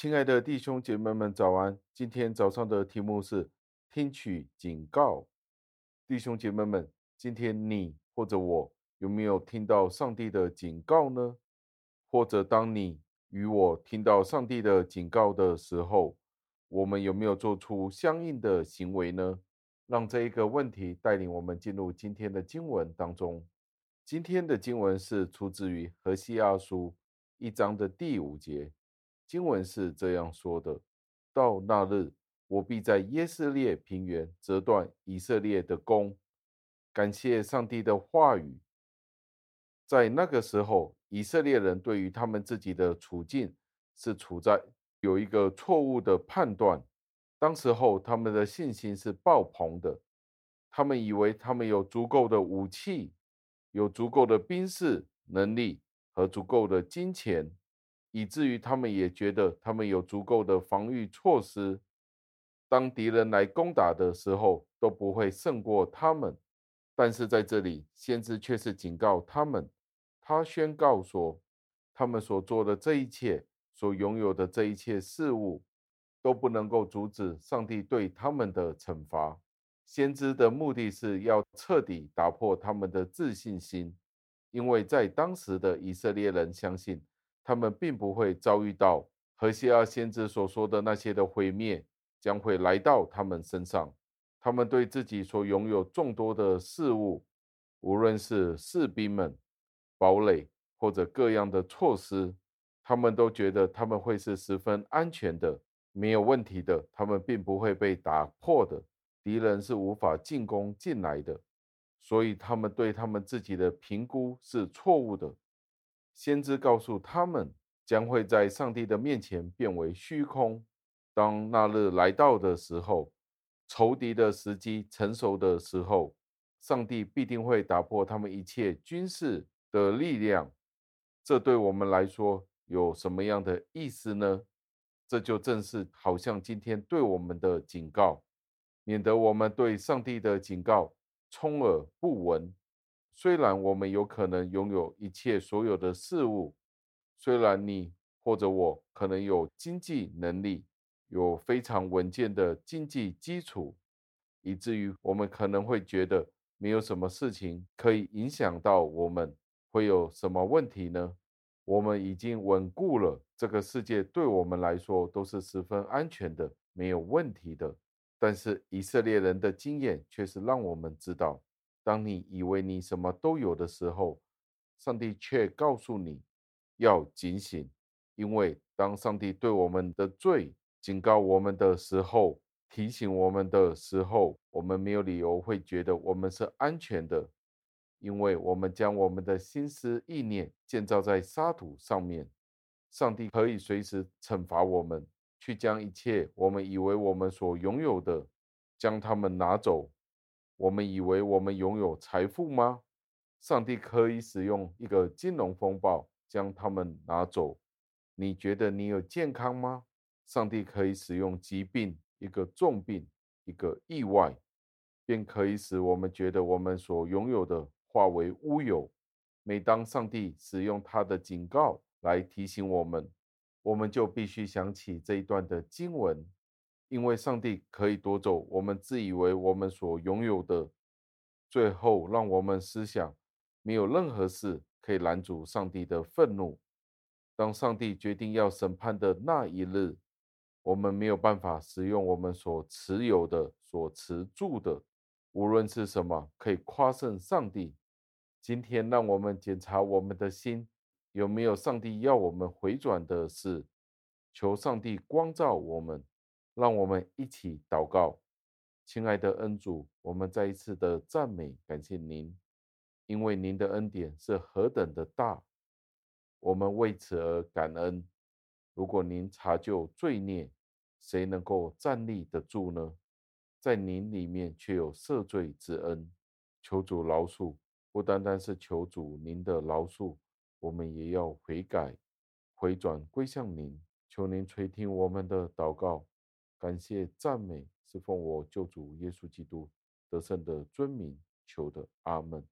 亲爱的弟兄姐妹们，早安！今天早上的题目是听取警告。弟兄姐妹们，今天你或者我有没有听到上帝的警告呢？或者当你与我听到上帝的警告的时候，我们有没有做出相应的行为呢？让这一个问题带领我们进入今天的经文当中。今天的经文是出自于何西阿书一章的第五节。经文是这样说的：“到那日，我必在耶斯列平原折断以色列的弓。”感谢上帝的话语。在那个时候，以色列人对于他们自己的处境是处在有一个错误的判断。当时候，他们的信心是爆棚的，他们以为他们有足够的武器，有足够的兵士能力和足够的金钱。以至于他们也觉得他们有足够的防御措施，当敌人来攻打的时候都不会胜过他们。但是在这里，先知却是警告他们，他宣告说，他们所做的这一切，所拥有的这一切事物，都不能够阻止上帝对他们的惩罚。先知的目的是要彻底打破他们的自信心，因为在当时的以色列人相信。他们并不会遭遇到何西阿先知所说的那些的毁灭将会来到他们身上。他们对自己所拥有众多的事物，无论是士兵们、堡垒或者各样的措施，他们都觉得他们会是十分安全的、没有问题的。他们并不会被打破的，敌人是无法进攻进来的。所以，他们对他们自己的评估是错误的。先知告诉他们，将会在上帝的面前变为虚空。当那日来到的时候，仇敌的时机成熟的时候，上帝必定会打破他们一切军事的力量。这对我们来说有什么样的意思呢？这就正是好像今天对我们的警告，免得我们对上帝的警告充耳不闻。虽然我们有可能拥有一切所有的事物，虽然你或者我可能有经济能力，有非常稳健的经济基础，以至于我们可能会觉得没有什么事情可以影响到我们，会有什么问题呢？我们已经稳固了，这个世界对我们来说都是十分安全的，没有问题的。但是以色列人的经验却是让我们知道。当你以为你什么都有的时候，上帝却告诉你要警醒，因为当上帝对我们的罪警告我们的时候，提醒我们的时候，我们没有理由会觉得我们是安全的，因为我们将我们的心思意念建造在沙土上面，上帝可以随时惩罚我们，去将一切我们以为我们所拥有的，将它们拿走。我们以为我们拥有财富吗？上帝可以使用一个金融风暴将他们拿走。你觉得你有健康吗？上帝可以使用疾病，一个重病，一个意外，便可以使我们觉得我们所拥有的化为乌有。每当上帝使用他的警告来提醒我们，我们就必须想起这一段的经文。因为上帝可以夺走我们自以为我们所拥有的，最后让我们思想，没有任何事可以拦阻上帝的愤怒。当上帝决定要审判的那一日，我们没有办法使用我们所持有的、所持住的，无论是什么，可以夸胜上帝。今天，让我们检查我们的心，有没有上帝要我们回转的事，求上帝光照我们。让我们一起祷告，亲爱的恩主，我们再一次的赞美感谢您，因为您的恩典是何等的大，我们为此而感恩。如果您查究罪孽，谁能够站立得住呢？在您里面却有赦罪之恩，求主饶恕，不单单是求主您的饶恕，我们也要悔改、回转归向您，求您垂听我们的祷告。感谢赞美，是奉我救主耶稣基督得胜的尊名求的，阿门。